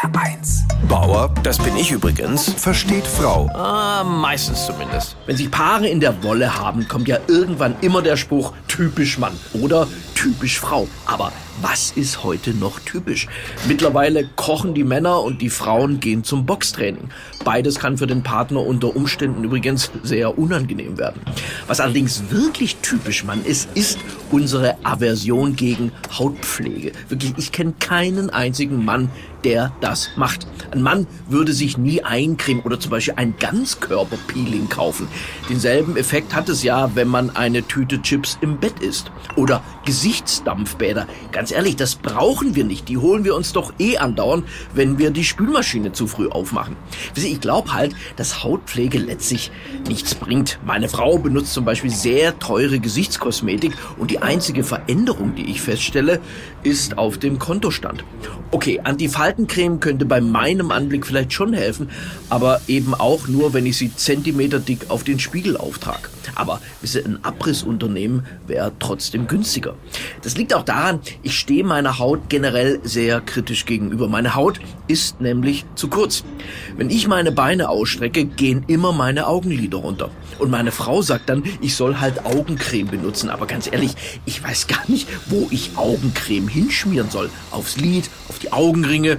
HR1. Bauer, das bin ich übrigens, Versteht Frau. ah, meistens zumindest. Wenn sich Paare in der Wolle haben, kommt ja irgendwann immer der Spruch typisch Mann oder typisch Frau. Aber was ist heute noch typisch? Mittlerweile kochen die Männer und die Frauen gehen zum Boxtraining. Beides kann für den Partner unter Umständen übrigens sehr unangenehm werden. Was allerdings wirklich typisch Mann ist, ist unsere Aversion gegen Hautpflege. Wirklich, ich kenne keinen einzigen Mann, der das macht. Ein Mann würde sich nie eincremen oder zum Beispiel ein Ganzkörperpeeling kaufen. Denselben Effekt hat es ja, wenn man eine Tüte Chips im Bett isst. Oder Gesichtsdampfbäder. Ganz ehrlich, das brauchen wir nicht. Die holen wir uns doch eh andauernd, wenn wir die Spülmaschine zu früh aufmachen. Ich glaube halt, dass Hautpflege letztlich nichts bringt. Meine Frau benutzt zum Beispiel sehr teure Gesichtskosmetik und die einzige Veränderung, die ich feststelle, ist auf dem Kontostand. Okay, Antifaltencreme könnte bei meinem Anblick vielleicht schon helfen, aber eben auch nur, wenn ich sie zentimeterdick auf den Spiegel auftrage. Aber ein Abrissunternehmen wäre trotzdem günstiger. Das liegt auch daran, ich stehe meiner Haut generell sehr kritisch gegenüber. Meine Haut ist nämlich zu kurz. Wenn ich meine Beine ausstrecke, gehen immer meine Augenlider runter. Und meine Frau sagt dann, ich soll halt Augencreme benutzen. Aber ganz ehrlich, ich weiß gar nicht, wo ich Augencreme hinschmieren soll. Aufs Lid, auf die Augenringe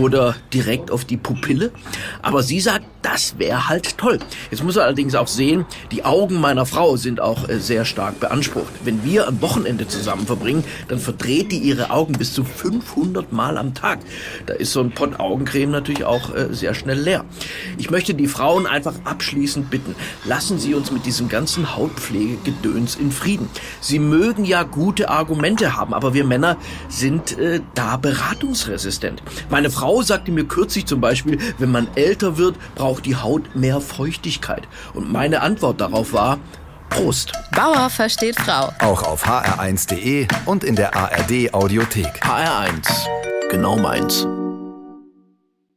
oder direkt auf die Pupille. Aber sie sagt, das wäre halt toll. Jetzt muss er allerdings auch sehen, die Augen meiner Frau sind auch äh, sehr stark beansprucht. Wenn wir ein Wochenende zusammen verbringen, dann verdreht die ihre Augen bis zu 500 Mal am Tag. Da ist so ein Pott Augencreme natürlich auch äh, sehr schnell leer. Ich möchte die Frauen einfach abschließend bitten, lassen Sie uns mit diesem ganzen Hautpflegegedöns in Frieden. Sie mögen ja gute Argumente haben, aber wir Männer sind äh, da beratungsresistent. Meine Frau sagte mir kürzlich zum Beispiel, wenn man älter wird, braucht die Haut mehr Feuchtigkeit. Und meine Antwort darauf war, Prost. Bauer versteht Frau. Auch auf hr1.de und in der ARD Audiothek. HR1. Genau meins.